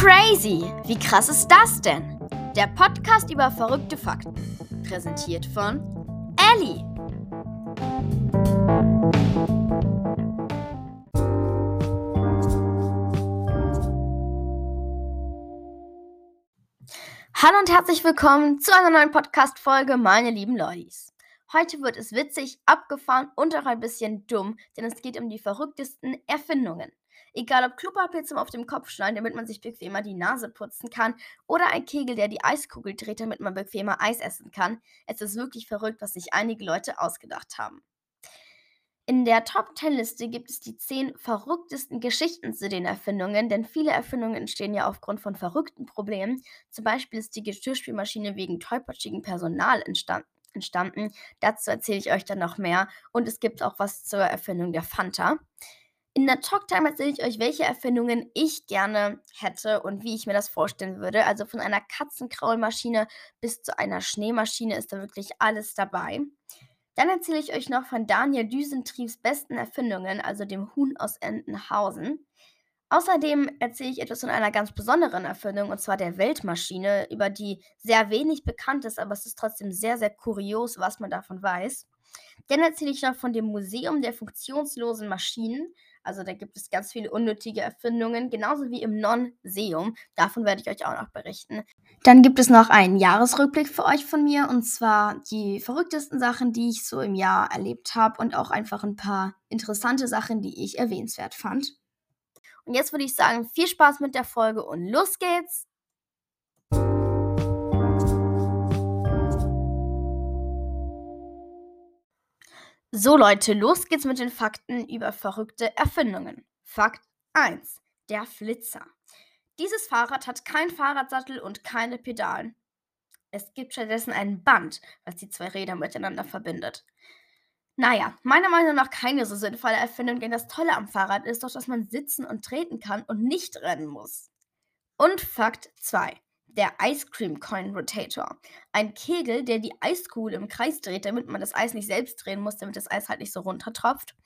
Crazy! Wie krass ist das denn? Der Podcast über verrückte Fakten. Präsentiert von Ellie. Hallo und herzlich willkommen zu einer neuen Podcast-Folge, meine lieben Lollis. Heute wird es witzig, abgefahren und auch ein bisschen dumm, denn es geht um die verrücktesten Erfindungen. Egal ob Klopapier zum auf dem Kopf schneiden, damit man sich bequemer die Nase putzen kann, oder ein Kegel, der die Eiskugel dreht, damit man bequemer Eis essen kann. Es ist wirklich verrückt, was sich einige Leute ausgedacht haben. In der Top 10 Liste gibt es die 10 verrücktesten Geschichten zu den Erfindungen, denn viele Erfindungen entstehen ja aufgrund von verrückten Problemen. Zum Beispiel ist die Geschirrspülmaschine wegen tollpatschigem Personal entstanden entstanden. Dazu erzähle ich euch dann noch mehr. Und es gibt auch was zur Erfindung der Fanta. In der Talktime erzähle ich euch, welche Erfindungen ich gerne hätte und wie ich mir das vorstellen würde. Also von einer Katzenkraulmaschine bis zu einer Schneemaschine ist da wirklich alles dabei. Dann erzähle ich euch noch von Daniel Düsentriebs besten Erfindungen, also dem Huhn aus Entenhausen. Außerdem erzähle ich etwas von einer ganz besonderen Erfindung, und zwar der Weltmaschine, über die sehr wenig bekannt ist, aber es ist trotzdem sehr, sehr kurios, was man davon weiß. Dann erzähle ich noch von dem Museum der funktionslosen Maschinen. Also da gibt es ganz viele unnötige Erfindungen, genauso wie im Non-Seum. Davon werde ich euch auch noch berichten. Dann gibt es noch einen Jahresrückblick für euch von mir, und zwar die verrücktesten Sachen, die ich so im Jahr erlebt habe und auch einfach ein paar interessante Sachen, die ich erwähnenswert fand. Und jetzt würde ich sagen, viel Spaß mit der Folge und los geht's! So Leute, los geht's mit den Fakten über verrückte Erfindungen. Fakt 1. Der Flitzer. Dieses Fahrrad hat keinen Fahrradsattel und keine Pedalen. Es gibt stattdessen ein Band, was die zwei Räder miteinander verbindet. Naja, meiner Meinung nach keine so sinnvolle Erfindung, denn das Tolle am Fahrrad ist doch, dass man sitzen und treten kann und nicht rennen muss. Und Fakt 2. Der Ice Cream Coin Rotator. Ein Kegel, der die Eiskugel im Kreis dreht, damit man das Eis nicht selbst drehen muss, damit das Eis halt nicht so runtertropft.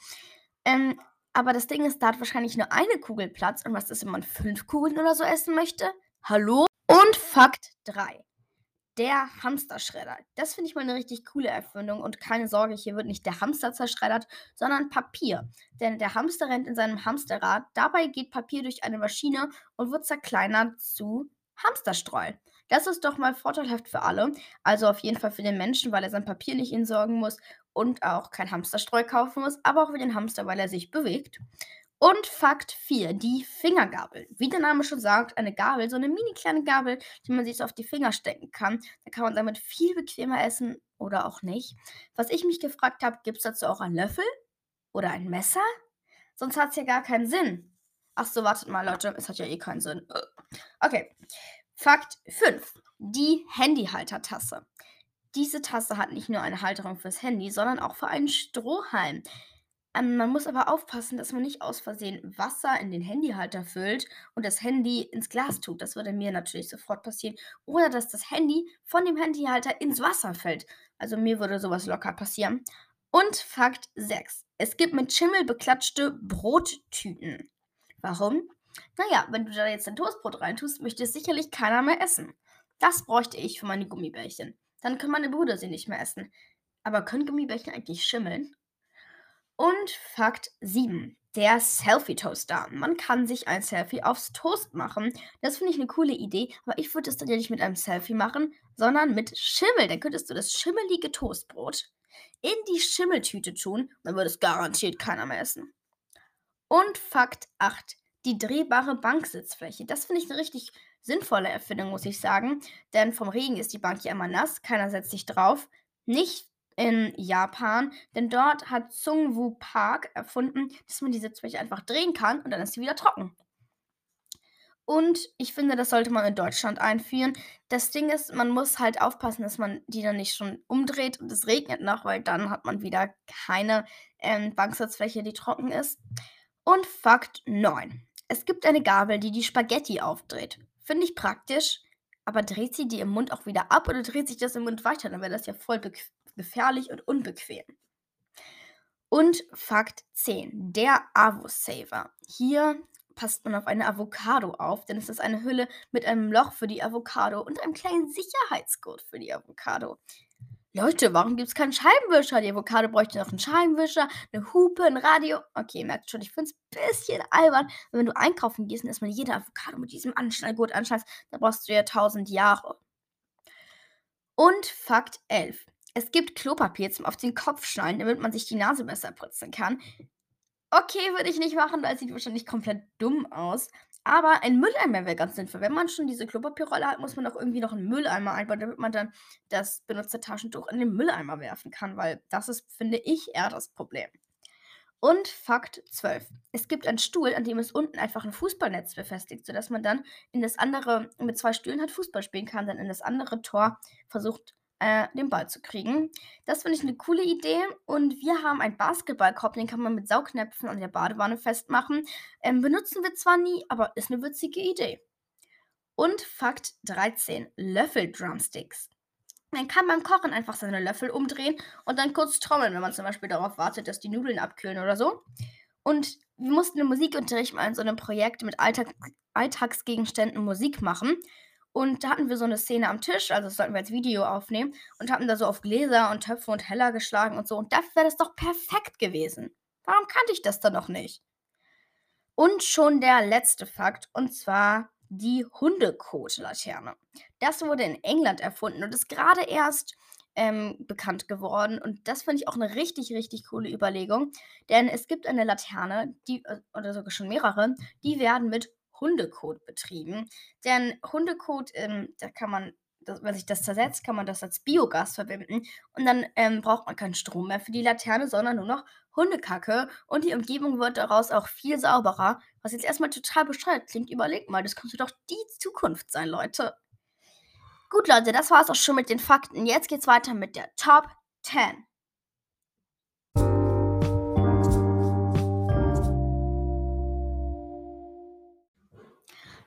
Ähm, aber das Ding ist, da hat wahrscheinlich nur eine Kugel Platz. Und was ist, wenn man fünf Kugeln oder so essen möchte? Hallo? Und Fakt 3 der Hamsterschredder. Das finde ich mal eine richtig coole Erfindung. Und keine Sorge, hier wird nicht der Hamster zerschreddert, sondern Papier. Denn der Hamster rennt in seinem Hamsterrad. Dabei geht Papier durch eine Maschine und wird zerkleinert zu Hamsterstreu. Das ist doch mal vorteilhaft für alle. Also auf jeden Fall für den Menschen, weil er sein Papier nicht entsorgen muss und auch kein Hamsterstreu kaufen muss, aber auch für den Hamster, weil er sich bewegt. Und Fakt 4, die Fingergabel. Wie der Name schon sagt, eine Gabel, so eine mini kleine Gabel, die man sich so auf die Finger stecken kann. Da kann man damit viel bequemer essen oder auch nicht. Was ich mich gefragt habe, gibt es dazu auch einen Löffel oder ein Messer? Sonst hat es ja gar keinen Sinn. Ach so, wartet mal, Leute, es hat ja eh keinen Sinn. Okay. Fakt 5, die Handyhaltertasse. Diese Tasse hat nicht nur eine Halterung fürs Handy, sondern auch für einen Strohhalm. Ähm, man muss aber aufpassen, dass man nicht aus Versehen Wasser in den Handyhalter füllt und das Handy ins Glas tut. Das würde mir natürlich sofort passieren. Oder dass das Handy von dem Handyhalter ins Wasser fällt. Also mir würde sowas locker passieren. Und Fakt 6. Es gibt mit Schimmel beklatschte Brottüten. Warum? Naja, wenn du da jetzt ein Toastbrot reintust, möchte es sicherlich keiner mehr essen. Das bräuchte ich für meine Gummibärchen. Dann können meine Brüder sie nicht mehr essen. Aber können Gummibärchen eigentlich schimmeln? Und Fakt 7. Der Selfie-Toaster. Man kann sich ein Selfie aufs Toast machen. Das finde ich eine coole Idee, aber ich würde es dann ja nicht mit einem Selfie machen, sondern mit Schimmel. Dann könntest du das schimmelige Toastbrot in die Schimmeltüte tun, dann würde es garantiert keiner mehr essen. Und Fakt 8. Die drehbare Banksitzfläche. Das finde ich eine richtig sinnvolle Erfindung, muss ich sagen. Denn vom Regen ist die Bank ja immer nass, keiner setzt sich drauf. Nicht in Japan, denn dort hat Sungwoo Park erfunden, dass man die Sitzfläche einfach drehen kann und dann ist sie wieder trocken. Und ich finde, das sollte man in Deutschland einführen. Das Ding ist, man muss halt aufpassen, dass man die dann nicht schon umdreht und es regnet noch, weil dann hat man wieder keine ähm, Banksitzfläche, die trocken ist. Und Fakt 9. Es gibt eine Gabel, die die Spaghetti aufdreht. Finde ich praktisch, aber dreht sie die im Mund auch wieder ab oder dreht sich das im Mund weiter? Dann wäre das ja voll gefährlich und unbequem. Und Fakt 10, der Avo-Saver. Hier passt man auf eine Avocado auf, denn es ist eine Hülle mit einem Loch für die Avocado und einem kleinen Sicherheitsgurt für die Avocado. Leute, warum gibt es keinen Scheibenwischer? Die Avocado bräuchte noch einen Scheibenwischer, eine Hupe, ein Radio. Okay, ihr merkt schon, ich finde es ein bisschen albern. wenn du einkaufen gehst und erstmal jede Avocado mit diesem Anschnallgurt anschneidest, dann brauchst du ja tausend Jahre. Und Fakt 11. Es gibt Klopapier zum auf den Kopf schneiden, damit man sich die Nase besser putzen kann. Okay, würde ich nicht machen, weil es sieht wahrscheinlich komplett dumm aus. Aber ein Mülleimer wäre ganz sinnvoll. Wenn man schon diese Klopapierrolle hat, muss man auch irgendwie noch einen Mülleimer einbauen, damit man dann das benutzte Taschentuch in den Mülleimer werfen kann, weil das ist, finde ich, eher das Problem. Und Fakt 12. Es gibt einen Stuhl, an dem ist unten einfach ein Fußballnetz befestigt, sodass man dann in das andere, mit zwei Stühlen halt Fußball spielen kann, dann in das andere Tor versucht, äh, den Ball zu kriegen. Das finde ich eine coole Idee. Und wir haben einen Basketballkorb, den kann man mit Saugnäpfen an der Badewanne festmachen. Ähm, benutzen wir zwar nie, aber ist eine witzige Idee. Und Fakt 13. Löffel-Drumsticks. Man kann beim Kochen einfach seine Löffel umdrehen und dann kurz trommeln, wenn man zum Beispiel darauf wartet, dass die Nudeln abkühlen oder so. Und wir mussten im Musikunterricht mal in so einem Projekt mit Alltag Alltagsgegenständen Musik machen. Und da hatten wir so eine Szene am Tisch, also das sollten wir als Video aufnehmen, und hatten da so auf Gläser und Töpfe und Heller geschlagen und so. Und dafür wäre das doch perfekt gewesen. Warum kannte ich das dann noch nicht? Und schon der letzte Fakt, und zwar die Hundekot-Laterne. Das wurde in England erfunden und ist gerade erst ähm, bekannt geworden. Und das finde ich auch eine richtig, richtig coole Überlegung. Denn es gibt eine Laterne, die, äh, oder sogar schon mehrere, die werden mit Hundekot betrieben. Denn Hundekot, ähm, da kann man, das, wenn sich das zersetzt, kann man das als Biogas verwenden. Und dann ähm, braucht man keinen Strom mehr für die Laterne, sondern nur noch Hundekacke. Und die Umgebung wird daraus auch viel sauberer. Was jetzt erstmal total bescheuert klingt, überlegt mal, das könnte doch die Zukunft sein, Leute. Gut, Leute, das war es auch schon mit den Fakten. Jetzt geht's weiter mit der Top 10.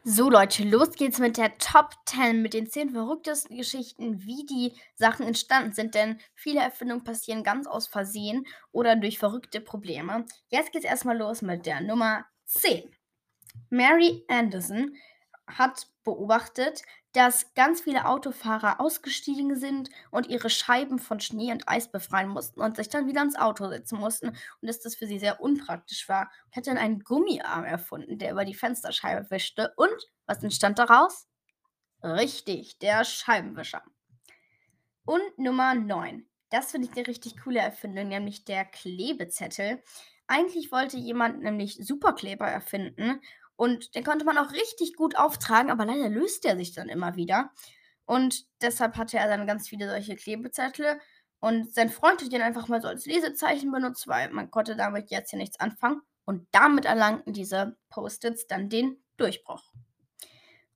So Leute, los geht's mit der Top 10, mit den 10 verrücktesten Geschichten, wie die Sachen entstanden sind, denn viele Erfindungen passieren ganz aus Versehen oder durch verrückte Probleme. Jetzt geht's erstmal los mit der Nummer 10. Mary Anderson hat beobachtet, dass ganz viele Autofahrer ausgestiegen sind und ihre Scheiben von Schnee und Eis befreien mussten und sich dann wieder ins Auto setzen mussten und dass das für sie sehr unpraktisch war. Und hat dann einen Gummiarm erfunden, der über die Fensterscheibe wischte. Und was entstand daraus? Richtig, der Scheibenwischer. Und Nummer 9. Das finde ich eine richtig coole Erfindung, nämlich der Klebezettel. Eigentlich wollte jemand nämlich Superkleber erfinden und den konnte man auch richtig gut auftragen, aber leider löst er sich dann immer wieder. Und deshalb hatte er dann ganz viele solche Klebezettel. Und sein Freund hat ihn einfach mal so als Lesezeichen benutzt, weil man konnte damit jetzt hier nichts anfangen. Und damit erlangten diese Post-its dann den Durchbruch.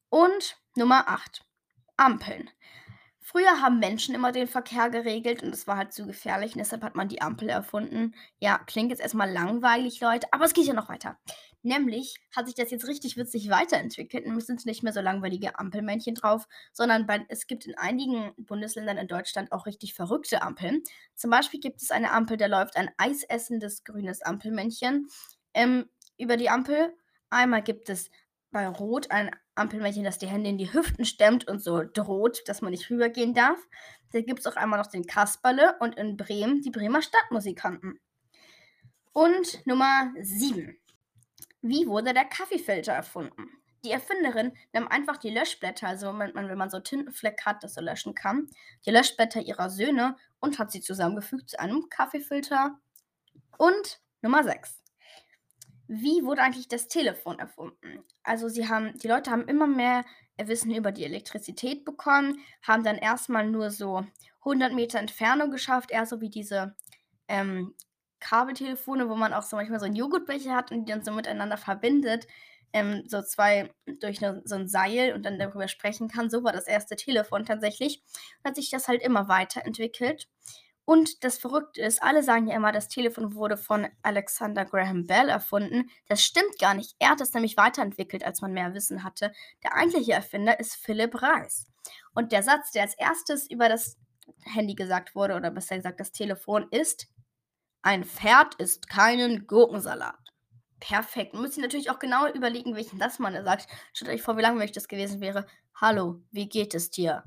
Und Nummer 8. Ampeln. Früher haben Menschen immer den Verkehr geregelt und es war halt zu gefährlich und deshalb hat man die Ampel erfunden. Ja, klingt jetzt erstmal langweilig, Leute, aber es geht ja noch weiter. Nämlich hat sich das jetzt richtig witzig weiterentwickelt. Nämlich sind nicht mehr so langweilige Ampelmännchen drauf, sondern bei, es gibt in einigen Bundesländern in Deutschland auch richtig verrückte Ampeln. Zum Beispiel gibt es eine Ampel, da läuft ein eisessendes grünes Ampelmännchen ähm, über die Ampel. Einmal gibt es bei Rot ein Ampelmännchen, das die Hände in die Hüften stemmt und so droht, dass man nicht rübergehen darf. Da gibt es auch einmal noch den Kasperle und in Bremen die Bremer Stadtmusikanten. Und Nummer 7. Wie wurde der Kaffeefilter erfunden? Die Erfinderin nahm einfach die Löschblätter, also wenn man, wenn man so Tintenfleck hat, das so löschen kann, die Löschblätter ihrer Söhne und hat sie zusammengefügt zu einem Kaffeefilter. Und Nummer 6 wie wurde eigentlich das Telefon erfunden? Also sie haben, die Leute haben immer mehr Wissen über die Elektrizität bekommen, haben dann erstmal nur so 100 Meter Entfernung geschafft, eher so wie diese ähm, Kabeltelefone, wo man auch so manchmal so einen Joghurtbecher hat und die dann so miteinander verbindet, ähm, so zwei durch ne, so ein Seil und dann darüber sprechen kann. So war das erste Telefon tatsächlich. Und hat sich das halt immer weiterentwickelt. Und das Verrückte ist, alle sagen ja immer, das Telefon wurde von Alexander Graham Bell erfunden. Das stimmt gar nicht. Er hat es nämlich weiterentwickelt, als man mehr Wissen hatte. Der eigentliche Erfinder ist Philipp Reis. Und der Satz, der als erstes über das Handy gesagt wurde, oder besser gesagt das Telefon, ist: Ein Pferd isst keinen Gurkensalat. Perfekt. Müsst ihr natürlich auch genau überlegen, welchen Satz man da sagt. Stellt euch vor, wie langweilig das gewesen wäre. Hallo, wie geht es dir?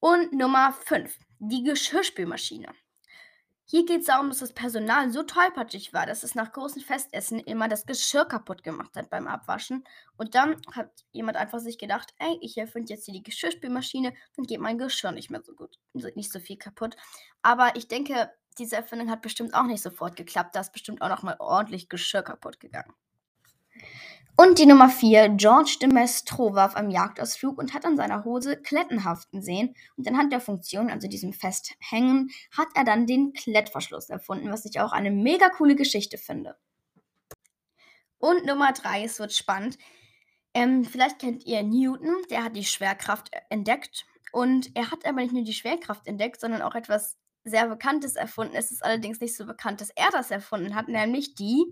Und Nummer 5. Die Geschirrspülmaschine. Hier geht es darum, dass das Personal so tollpatschig war, dass es nach großen Festessen immer das Geschirr kaputt gemacht hat beim Abwaschen. Und dann hat jemand einfach sich gedacht, ey, ich erfinde jetzt hier die Geschirrspülmaschine, dann geht mein Geschirr nicht mehr so gut, nicht so viel kaputt. Aber ich denke, diese Erfindung hat bestimmt auch nicht sofort geklappt. Da ist bestimmt auch noch mal ordentlich Geschirr kaputt gegangen. Und die Nummer 4, George de Maistre war auf einem Jagdausflug und hat an seiner Hose Kletten haften sehen. Und anhand der Funktion, also diesem Festhängen, hat er dann den Klettverschluss erfunden, was ich auch eine mega coole Geschichte finde. Und Nummer 3, es wird spannend. Ähm, vielleicht kennt ihr Newton, der hat die Schwerkraft entdeckt. Und er hat aber nicht nur die Schwerkraft entdeckt, sondern auch etwas sehr Bekanntes erfunden. Es ist allerdings nicht so bekannt, dass er das erfunden hat, nämlich die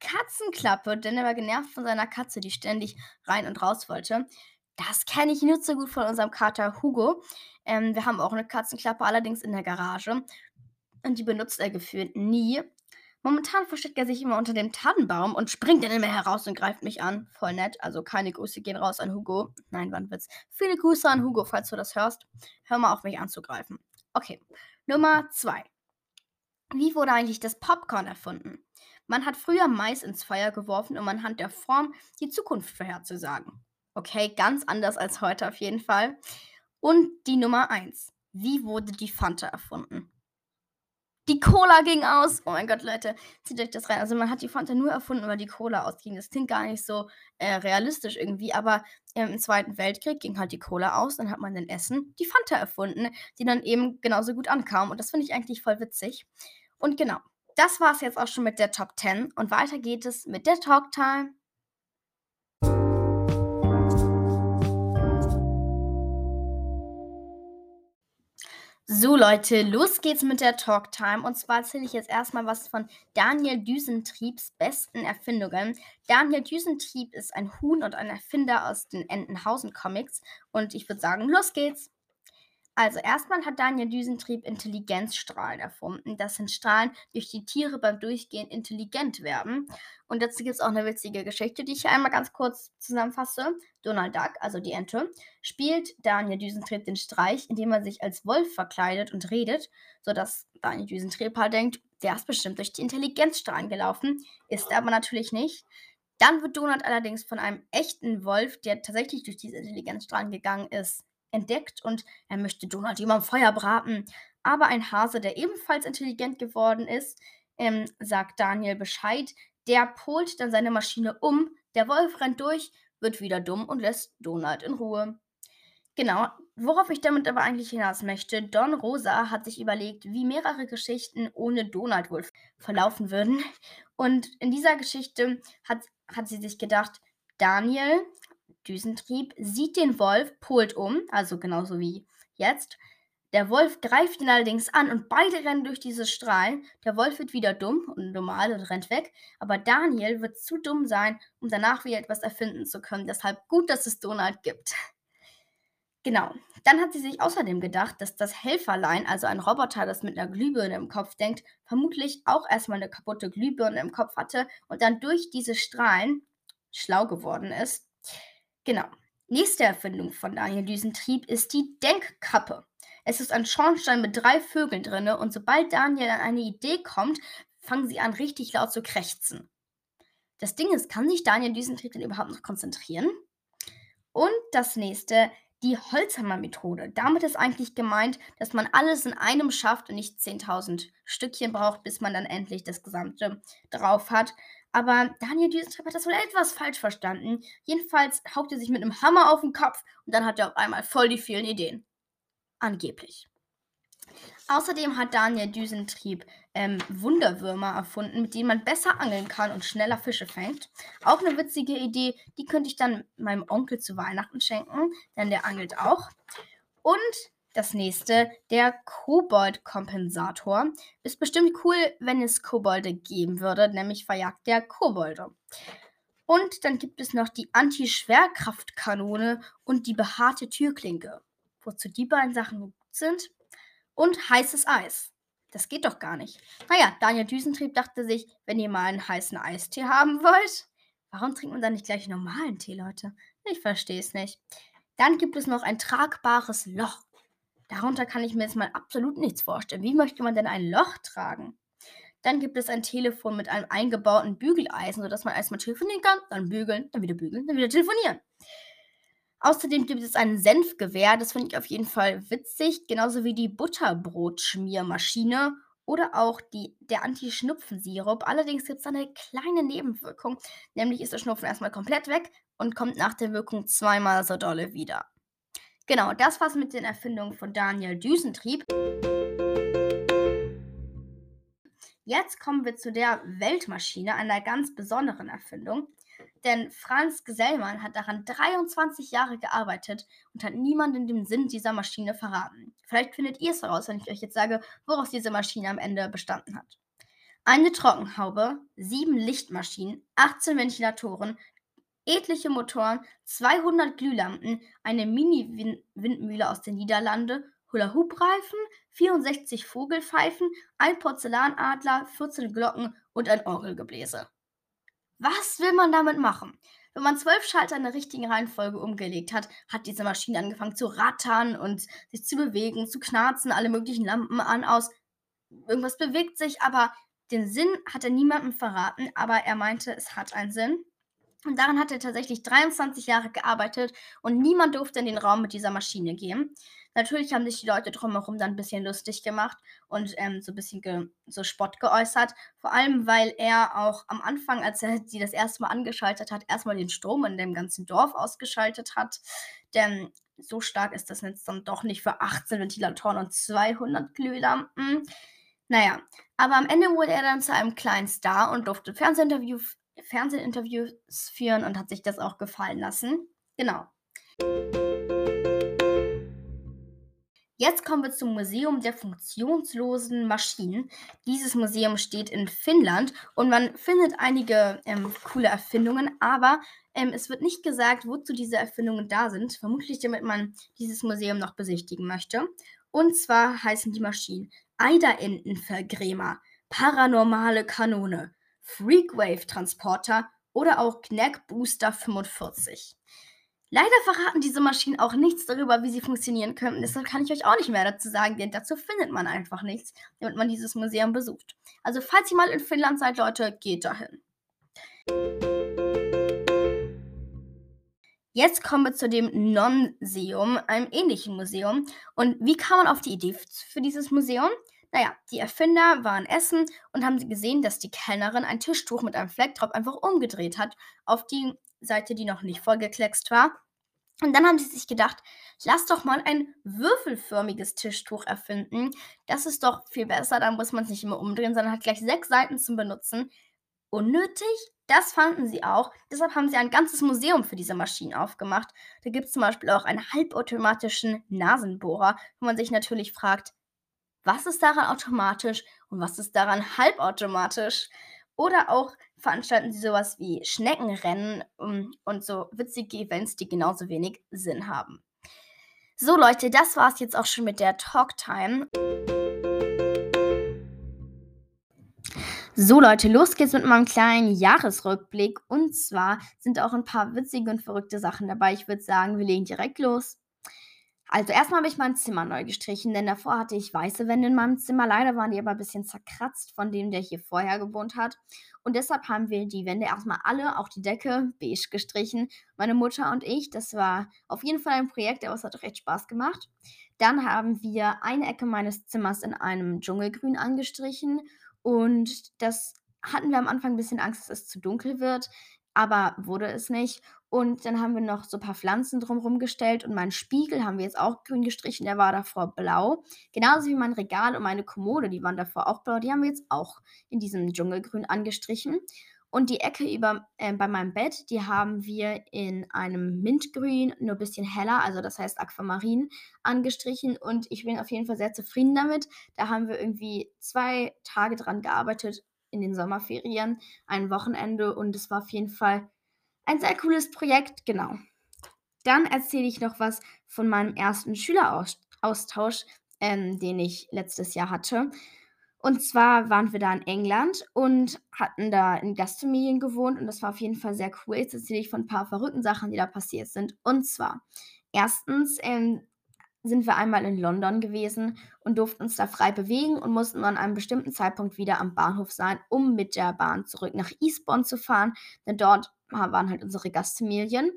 Katzenklappe, denn er war genervt von seiner Katze, die ständig rein und raus wollte. Das kenne ich nur so gut von unserem Kater Hugo. Ähm, wir haben auch eine Katzenklappe, allerdings in der Garage. Und die benutzt er gefühlt nie. Momentan versteckt er sich immer unter dem Tannenbaum und springt dann immer heraus und greift mich an. Voll nett. Also keine Grüße gehen raus an Hugo. Nein, wann wird's? Viele Grüße an Hugo, falls du das hörst. Hör mal auf, mich anzugreifen. Okay. Nummer zwei. Wie wurde eigentlich das Popcorn erfunden? Man hat früher Mais ins Feuer geworfen, um anhand der Form die Zukunft vorherzusagen. Okay, ganz anders als heute auf jeden Fall. Und die Nummer 1. Wie wurde die Fanta erfunden? Die Cola ging aus. Oh mein Gott, Leute, zieht euch das rein. Also man hat die Fanta nur erfunden, weil die Cola ausging. Das klingt gar nicht so äh, realistisch irgendwie, aber ähm, im Zweiten Weltkrieg ging halt die Cola aus. Dann hat man den Essen die Fanta erfunden, die dann eben genauso gut ankam. Und das finde ich eigentlich voll witzig. Und genau, das war es jetzt auch schon mit der Top 10 und weiter geht es mit der Talk Time. So Leute, los geht's mit der Talk Time. Und zwar erzähle ich jetzt erstmal was von Daniel Düsentriebs besten Erfindungen. Daniel Düsentrieb ist ein Huhn und ein Erfinder aus den Entenhausen Comics. Und ich würde sagen, los geht's. Also erstmal hat Daniel Düsentrieb Intelligenzstrahlen erfunden. Das sind Strahlen, durch die Tiere beim Durchgehen intelligent werden. Und dazu gibt es auch eine witzige Geschichte, die ich hier einmal ganz kurz zusammenfasse. Donald Duck, also die Ente, spielt Daniel Düsentrieb den Streich, indem er sich als Wolf verkleidet und redet, sodass Daniel Düsentrieb halt denkt, der ist bestimmt durch die Intelligenzstrahlen gelaufen, ist er aber natürlich nicht. Dann wird Donald allerdings von einem echten Wolf, der tatsächlich durch diese Intelligenzstrahlen gegangen ist, entdeckt und er möchte Donald am Feuer braten. Aber ein Hase, der ebenfalls intelligent geworden ist, ähm, sagt Daniel Bescheid. Der polt dann seine Maschine um. Der Wolf rennt durch, wird wieder dumm und lässt Donald in Ruhe. Genau, worauf ich damit aber eigentlich hinaus möchte, Don Rosa hat sich überlegt, wie mehrere Geschichten ohne Donald wohl verlaufen würden. Und in dieser Geschichte hat, hat sie sich gedacht, Daniel Düsentrieb sieht den Wolf, polt um, also genauso wie jetzt. Der Wolf greift ihn allerdings an und beide rennen durch diese Strahlen. Der Wolf wird wieder dumm und normal und rennt weg, aber Daniel wird zu dumm sein, um danach wieder etwas erfinden zu können. Deshalb gut, dass es Donald gibt. Genau. Dann hat sie sich außerdem gedacht, dass das Helferlein, also ein Roboter, das mit einer Glühbirne im Kopf denkt, vermutlich auch erstmal eine kaputte Glühbirne im Kopf hatte und dann durch diese Strahlen schlau geworden ist. Genau. Nächste Erfindung von Daniel Düsentrieb ist die Denkkappe. Es ist ein Schornstein mit drei Vögeln drinne und sobald Daniel an eine Idee kommt, fangen sie an, richtig laut zu krächzen. Das Ding ist, kann sich Daniel Düsentrieb denn überhaupt noch konzentrieren? Und das nächste, die Holzhammer-Methode. Damit ist eigentlich gemeint, dass man alles in einem schafft und nicht 10.000 Stückchen braucht, bis man dann endlich das Gesamte drauf hat. Aber Daniel Düsentrieb hat das wohl etwas falsch verstanden. Jedenfalls haucht er sich mit einem Hammer auf den Kopf und dann hat er auf einmal voll die vielen Ideen. Angeblich. Außerdem hat Daniel Düsentrieb ähm, Wunderwürmer erfunden, mit denen man besser angeln kann und schneller Fische fängt. Auch eine witzige Idee, die könnte ich dann meinem Onkel zu Weihnachten schenken, denn der angelt auch. Und das nächste, der Kobold-Kompensator. Ist bestimmt cool, wenn es Kobolde geben würde, nämlich verjagt der Kobolde. Und dann gibt es noch die Anti-Schwerkraftkanone und die behaarte Türklinke. Wozu die beiden Sachen gut sind. Und heißes Eis. Das geht doch gar nicht. Naja, Daniel Düsentrieb dachte sich, wenn ihr mal einen heißen Eistee haben wollt, warum trinkt man dann nicht gleich normalen Tee, Leute? Ich verstehe es nicht. Dann gibt es noch ein tragbares Loch. Darunter kann ich mir jetzt mal absolut nichts vorstellen. Wie möchte man denn ein Loch tragen? Dann gibt es ein Telefon mit einem eingebauten Bügeleisen, sodass man erstmal telefonieren kann, dann bügeln, dann wieder bügeln, dann wieder telefonieren. Außerdem gibt es ein Senfgewehr, das finde ich auf jeden Fall witzig, genauso wie die Butterbrotschmiermaschine oder auch die, der Anti-Schnupfensirup. Allerdings gibt es eine kleine Nebenwirkung, nämlich ist der Schnupfen erstmal komplett weg und kommt nach der Wirkung zweimal so dolle wieder. Genau, das war's mit den Erfindungen von Daniel Düsentrieb. Jetzt kommen wir zu der Weltmaschine, einer ganz besonderen Erfindung. Denn Franz Gesellmann hat daran 23 Jahre gearbeitet und hat niemanden den Sinn dieser Maschine verraten. Vielleicht findet ihr es heraus, wenn ich euch jetzt sage, woraus diese Maschine am Ende bestanden hat. Eine Trockenhaube, sieben Lichtmaschinen, 18 Ventilatoren, etliche Motoren, 200 Glühlampen, eine Mini-Windmühle aus den Niederlanden, Hula-Hoop-Reifen, 64 Vogelpfeifen, ein Porzellanadler, 14 Glocken und ein Orgelgebläse. Was will man damit machen? Wenn man zwölf Schalter in der richtigen Reihenfolge umgelegt hat, hat diese Maschine angefangen zu rattern und sich zu bewegen, zu knarzen, alle möglichen Lampen an, aus. Irgendwas bewegt sich, aber den Sinn hat er niemandem verraten, aber er meinte, es hat einen Sinn. Und daran hat er tatsächlich 23 Jahre gearbeitet und niemand durfte in den Raum mit dieser Maschine gehen. Natürlich haben sich die Leute drumherum dann ein bisschen lustig gemacht und ähm, so ein bisschen ge so Spott geäußert. Vor allem, weil er auch am Anfang, als er sie das erste Mal angeschaltet hat, erstmal den Strom in dem ganzen Dorf ausgeschaltet hat. Denn so stark ist das Netz dann doch nicht für 18 Ventilatoren und 200 Glühlampen. Naja, aber am Ende wurde er dann zu einem kleinen Star und durfte Fernsehinterview, Fernsehinterviews führen und hat sich das auch gefallen lassen. Genau. Jetzt kommen wir zum Museum der funktionslosen Maschinen. Dieses Museum steht in Finnland und man findet einige ähm, coole Erfindungen, aber ähm, es wird nicht gesagt, wozu diese Erfindungen da sind. Vermutlich, damit man dieses Museum noch besichtigen möchte. Und zwar heißen die Maschinen Eiderentenvergrämer, paranormale Kanone, Freakwave-Transporter oder auch Knack Booster 45. Leider verraten diese Maschinen auch nichts darüber, wie sie funktionieren könnten. Deshalb kann ich euch auch nicht mehr dazu sagen, denn dazu findet man einfach nichts, damit man dieses Museum besucht. Also falls ihr mal in Finnland seid, Leute, geht dahin. Jetzt kommen wir zu dem Non-Seum, einem ähnlichen Museum. Und wie kam man auf die Idee für dieses Museum? Naja, die Erfinder waren essen und haben gesehen, dass die Kellnerin ein Tischtuch mit einem Fleck drauf einfach umgedreht hat auf die Seite, die noch nicht vollgekleckst war. Und dann haben sie sich gedacht, lass doch mal ein würfelförmiges Tischtuch erfinden. Das ist doch viel besser, dann muss man es nicht immer umdrehen, sondern hat gleich sechs Seiten zum Benutzen. Unnötig? Das fanden sie auch. Deshalb haben sie ein ganzes Museum für diese Maschinen aufgemacht. Da gibt es zum Beispiel auch einen halbautomatischen Nasenbohrer, wo man sich natürlich fragt, was ist daran automatisch und was ist daran halbautomatisch? Oder auch veranstalten sie sowas wie Schneckenrennen um, und so witzige Events, die genauso wenig Sinn haben. So Leute, das war's jetzt auch schon mit der Talktime. So Leute, los geht's mit meinem kleinen Jahresrückblick. Und zwar sind auch ein paar witzige und verrückte Sachen dabei. Ich würde sagen, wir legen direkt los. Also erstmal habe ich mein Zimmer neu gestrichen, denn davor hatte ich weiße Wände in meinem Zimmer. Leider waren die aber ein bisschen zerkratzt von dem, der hier vorher gewohnt hat. Und deshalb haben wir die Wände erstmal alle, auch die Decke, beige gestrichen. Meine Mutter und ich. Das war auf jeden Fall ein Projekt, aber es hat recht Spaß gemacht. Dann haben wir eine Ecke meines Zimmers in einem Dschungelgrün angestrichen. Und das hatten wir am Anfang ein bisschen Angst, dass es zu dunkel wird aber wurde es nicht. Und dann haben wir noch so ein paar Pflanzen drumherum gestellt und meinen Spiegel haben wir jetzt auch grün gestrichen, der war davor blau. Genauso wie mein Regal und meine Kommode, die waren davor auch blau, die haben wir jetzt auch in diesem Dschungelgrün angestrichen. Und die Ecke über äh, bei meinem Bett, die haben wir in einem Mintgrün, nur ein bisschen heller, also das heißt Aquamarin, angestrichen. Und ich bin auf jeden Fall sehr zufrieden damit. Da haben wir irgendwie zwei Tage dran gearbeitet in den Sommerferien, ein Wochenende und es war auf jeden Fall ein sehr cooles Projekt, genau. Dann erzähle ich noch was von meinem ersten Schüleraustausch, ähm, den ich letztes Jahr hatte. Und zwar waren wir da in England und hatten da in Gastfamilien gewohnt und das war auf jeden Fall sehr cool. Jetzt erzähle ich von ein paar verrückten Sachen, die da passiert sind. Und zwar, erstens ähm, sind wir einmal in London gewesen und durften uns da frei bewegen und mussten an einem bestimmten Zeitpunkt wieder am Bahnhof sein, um mit der Bahn zurück nach Eastbourne zu fahren, denn dort waren halt unsere Gastfamilien.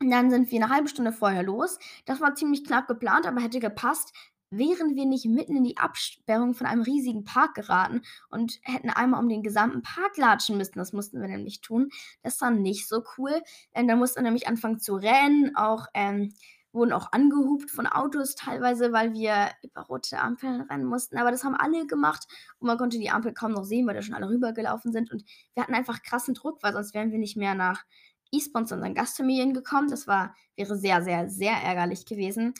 Und dann sind wir eine halbe Stunde vorher los. Das war ziemlich knapp geplant, aber hätte gepasst, wären wir nicht mitten in die Absperrung von einem riesigen Park geraten und hätten einmal um den gesamten Park latschen müssen. Das mussten wir nämlich tun. Das war nicht so cool. Ähm, da mussten wir nämlich anfangen zu rennen, auch ähm, wurden auch angehupt von Autos teilweise, weil wir über rote Ampeln rennen mussten. Aber das haben alle gemacht und man konnte die Ampel kaum noch sehen, weil da schon alle rübergelaufen sind. Und wir hatten einfach krassen Druck, weil sonst wären wir nicht mehr nach Eastbourne zu unseren Gastfamilien gekommen. Das war, wäre sehr, sehr, sehr ärgerlich gewesen.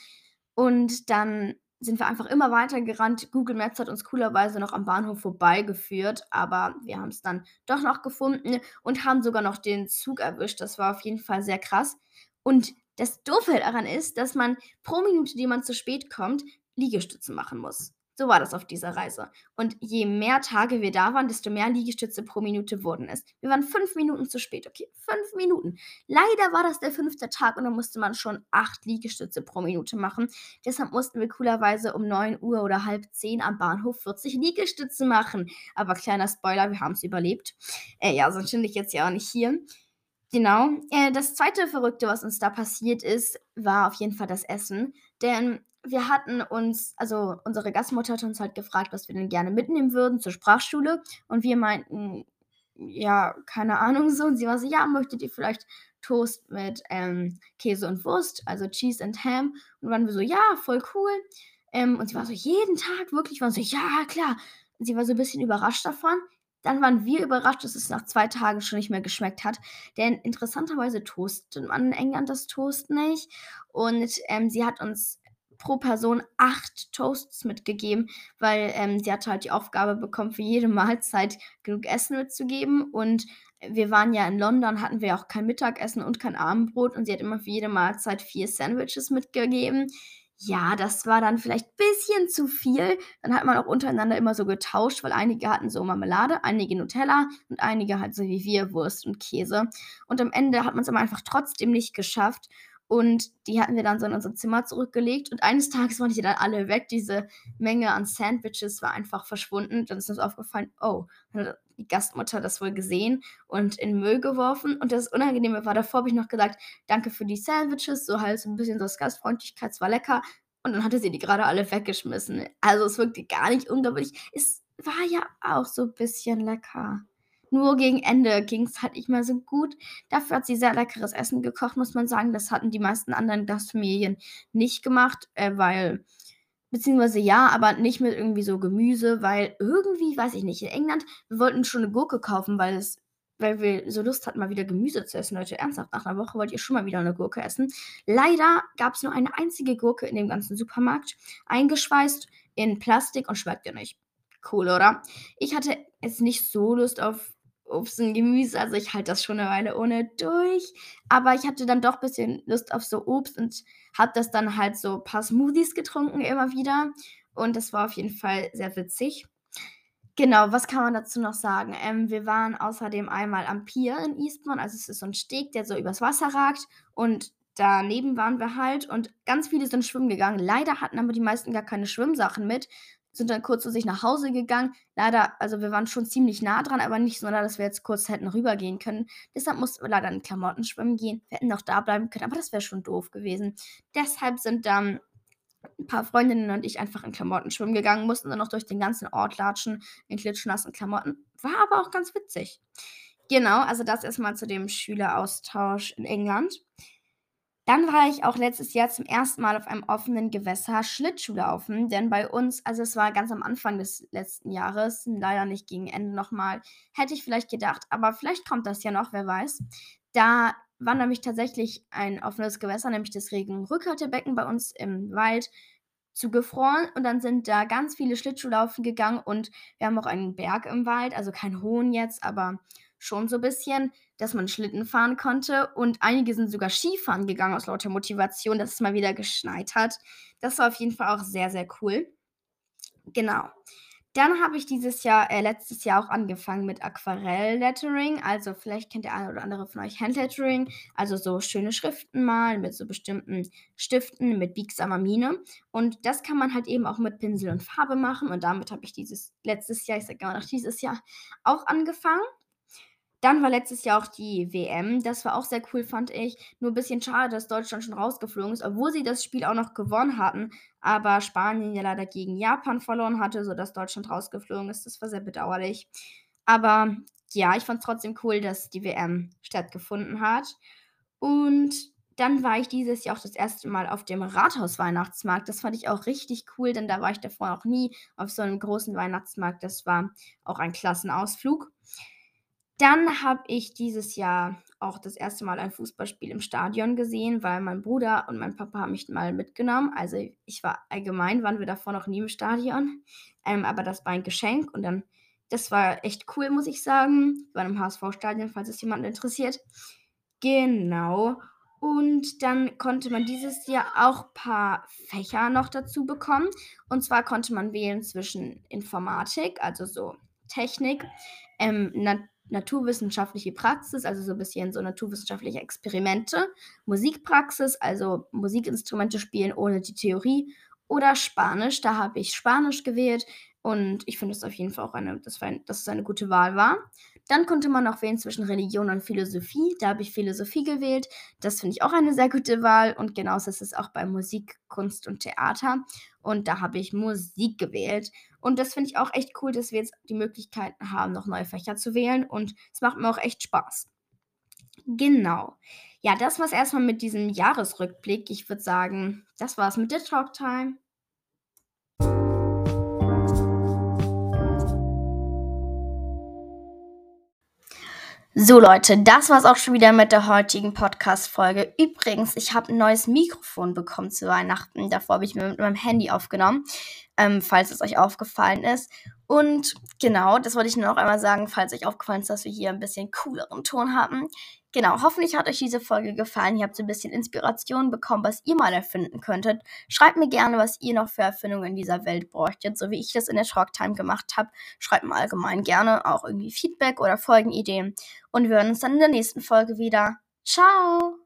Und dann sind wir einfach immer weiter gerannt. Google Maps hat uns coolerweise noch am Bahnhof vorbeigeführt, aber wir haben es dann doch noch gefunden und haben sogar noch den Zug erwischt. Das war auf jeden Fall sehr krass. Und das Doofe daran ist, dass man pro Minute, die man zu spät kommt, Liegestütze machen muss. So war das auf dieser Reise. Und je mehr Tage wir da waren, desto mehr Liegestütze pro Minute wurden es. Wir waren fünf Minuten zu spät, okay? Fünf Minuten. Leider war das der fünfte Tag und dann musste man schon acht Liegestütze pro Minute machen. Deshalb mussten wir coolerweise um 9 Uhr oder halb zehn am Bahnhof 40 Liegestütze machen. Aber kleiner Spoiler, wir haben es überlebt. Äh, ja, sonst bin ich jetzt ja auch nicht hier. Genau. Äh, das zweite Verrückte, was uns da passiert ist, war auf jeden Fall das Essen. Denn wir hatten uns, also unsere Gastmutter hat uns halt gefragt, was wir denn gerne mitnehmen würden zur Sprachschule. Und wir meinten, ja, keine Ahnung so. Und sie war so, ja, möchtet ihr vielleicht Toast mit ähm, Käse und Wurst, also Cheese and Ham? Und waren wir so, ja, voll cool. Ähm, und sie war so, jeden Tag wirklich? Wir waren so, ja, klar. Und sie war so ein bisschen überrascht davon. Dann waren wir überrascht, dass es nach zwei Tagen schon nicht mehr geschmeckt hat. Denn interessanterweise toastet man in England das Toast nicht. Und ähm, sie hat uns pro Person acht Toasts mitgegeben, weil ähm, sie hatte halt die Aufgabe bekommen, für jede Mahlzeit genug Essen mitzugeben. Und wir waren ja in London, hatten wir auch kein Mittagessen und kein Abendbrot und sie hat immer für jede Mahlzeit vier Sandwiches mitgegeben. Ja, das war dann vielleicht ein bisschen zu viel. Dann hat man auch untereinander immer so getauscht, weil einige hatten so Marmelade, einige Nutella und einige halt so wie wir Wurst und Käse. Und am Ende hat man es aber einfach trotzdem nicht geschafft. Und die hatten wir dann so in unser Zimmer zurückgelegt. Und eines Tages waren die dann alle weg. Diese Menge an Sandwiches war einfach verschwunden. Dann ist uns aufgefallen, oh, die Gastmutter das wohl gesehen und in Müll geworfen. Und das Unangenehme war, davor habe ich noch gesagt, danke für die Sandwiches, so halt so ein bisschen so das Gastfreundlichkeit, es war lecker. Und dann hatte sie die gerade alle weggeschmissen. Also es wirkte gar nicht unglaublich. Es war ja auch so ein bisschen lecker. Nur gegen Ende ging es halt nicht mehr so gut. Dafür hat sie sehr leckeres Essen gekocht, muss man sagen. Das hatten die meisten anderen Gastfamilien nicht gemacht, äh, weil, beziehungsweise ja, aber nicht mit irgendwie so Gemüse, weil irgendwie, weiß ich nicht, in England, wir wollten schon eine Gurke kaufen, weil es weil wir so Lust hatten, mal wieder Gemüse zu essen. Leute, ernsthaft, nach einer Woche wollt ihr schon mal wieder eine Gurke essen. Leider gab es nur eine einzige Gurke in dem ganzen Supermarkt, eingeschweißt in Plastik und schmeckt ihr nicht. Cool, oder? Ich hatte jetzt nicht so Lust auf Obst und Gemüse. Also ich halte das schon eine Weile ohne durch. Aber ich hatte dann doch ein bisschen Lust auf so Obst und habe das dann halt so ein paar Smoothies getrunken immer wieder. Und das war auf jeden Fall sehr witzig. Genau, was kann man dazu noch sagen? Ähm, wir waren außerdem einmal am Pier in Eastbourne. Also es ist so ein Steg, der so übers Wasser ragt. Und daneben waren wir halt und ganz viele sind schwimmen gegangen. Leider hatten aber die meisten gar keine Schwimmsachen mit, sind dann kurz zu sich nach Hause gegangen. Leider, also wir waren schon ziemlich nah dran, aber nicht so nah, dass wir jetzt kurz hätten rübergehen können. Deshalb mussten wir leider in Klamotten schwimmen gehen. Wir hätten auch da bleiben können, aber das wäre schon doof gewesen. Deshalb sind dann ein paar Freundinnen und ich einfach in Klamotten schwimmen gegangen, mussten dann noch durch den ganzen Ort latschen in klitschnassen Klamotten. War aber auch ganz witzig. Genau, also das erstmal zu dem Schüleraustausch in England. Dann war ich auch letztes Jahr zum ersten Mal auf einem offenen Gewässer Schlittschuhlaufen, denn bei uns, also es war ganz am Anfang des letzten Jahres, leider nicht gegen Ende nochmal, hätte ich vielleicht gedacht, aber vielleicht kommt das ja noch, wer weiß. Da war nämlich tatsächlich ein offenes Gewässer, nämlich das Regenrückhaltebecken bei uns im Wald zugefroren und dann sind da ganz viele Schlittschuhlaufen gegangen und wir haben auch einen Berg im Wald, also kein hohen jetzt, aber schon so ein bisschen, dass man Schlitten fahren konnte. Und einige sind sogar Skifahren gegangen aus lauter Motivation, dass es mal wieder geschneit hat. Das war auf jeden Fall auch sehr, sehr cool. Genau. Dann habe ich dieses Jahr, äh, letztes Jahr auch angefangen mit Aquarell-Lettering. Also vielleicht kennt der eine oder andere von euch Handlettering. Also so schöne Schriften malen mit so bestimmten Stiften mit biegsamer Mine. Und das kann man halt eben auch mit Pinsel und Farbe machen. Und damit habe ich dieses letztes Jahr, ich sage immer noch dieses Jahr, auch angefangen. Dann war letztes Jahr auch die WM. Das war auch sehr cool, fand ich. Nur ein bisschen schade, dass Deutschland schon rausgeflogen ist, obwohl sie das Spiel auch noch gewonnen hatten. Aber Spanien ja leider gegen Japan verloren hatte, sodass Deutschland rausgeflogen ist. Das war sehr bedauerlich. Aber ja, ich fand es trotzdem cool, dass die WM stattgefunden hat. Und dann war ich dieses Jahr auch das erste Mal auf dem Rathaus-Weihnachtsmarkt. Das fand ich auch richtig cool, denn da war ich davor noch nie auf so einem großen Weihnachtsmarkt. Das war auch ein Klassenausflug. Dann habe ich dieses Jahr auch das erste Mal ein Fußballspiel im Stadion gesehen, weil mein Bruder und mein Papa haben mich mal mitgenommen. Also ich war allgemein, waren wir davor noch nie im Stadion. Ähm, aber das war ein Geschenk und dann, das war echt cool, muss ich sagen. Waren im HSV-Stadion, falls es jemanden interessiert. Genau. Und dann konnte man dieses Jahr auch ein paar Fächer noch dazu bekommen. Und zwar konnte man wählen zwischen Informatik, also so Technik, ähm, naturwissenschaftliche Praxis, also so ein bisschen so naturwissenschaftliche Experimente, Musikpraxis, also Musikinstrumente spielen ohne die Theorie oder Spanisch. Da habe ich Spanisch gewählt und ich finde es auf jeden Fall auch eine, dass, dass es eine gute Wahl war. Dann konnte man noch wählen zwischen Religion und Philosophie. Da habe ich Philosophie gewählt. Das finde ich auch eine sehr gute Wahl. Und genauso ist es auch bei Musik, Kunst und Theater. Und da habe ich Musik gewählt. Und das finde ich auch echt cool, dass wir jetzt die Möglichkeit haben, noch neue Fächer zu wählen. Und es macht mir auch echt Spaß. Genau. Ja, das war es erstmal mit diesem Jahresrückblick. Ich würde sagen, das war's mit der Talktime. So Leute, das war's auch schon wieder mit der heutigen Podcast-Folge. Übrigens, ich habe ein neues Mikrofon bekommen zu Weihnachten. Davor habe ich mir mit meinem Handy aufgenommen, ähm, falls es euch aufgefallen ist. Und genau, das wollte ich nur noch einmal sagen, falls euch aufgefallen ist, dass wir hier ein bisschen cooleren Ton haben. Genau, hoffentlich hat euch diese Folge gefallen. Ihr habt so ein bisschen Inspiration bekommen, was ihr mal erfinden könntet. Schreibt mir gerne, was ihr noch für Erfindungen in dieser Welt bräuchtet, so wie ich das in der Talktime gemacht habe. Schreibt mir allgemein gerne auch irgendwie Feedback oder Folgenideen. Und wir hören uns dann in der nächsten Folge wieder. Ciao!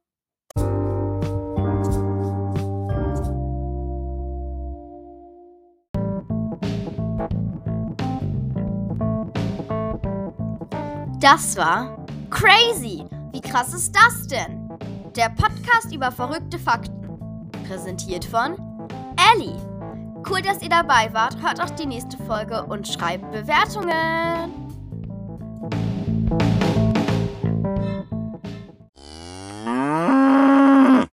Das war crazy! Wie krass ist das denn? Der Podcast über verrückte Fakten. Präsentiert von Ellie. Cool, dass ihr dabei wart. Hört auch die nächste Folge und schreibt Bewertungen.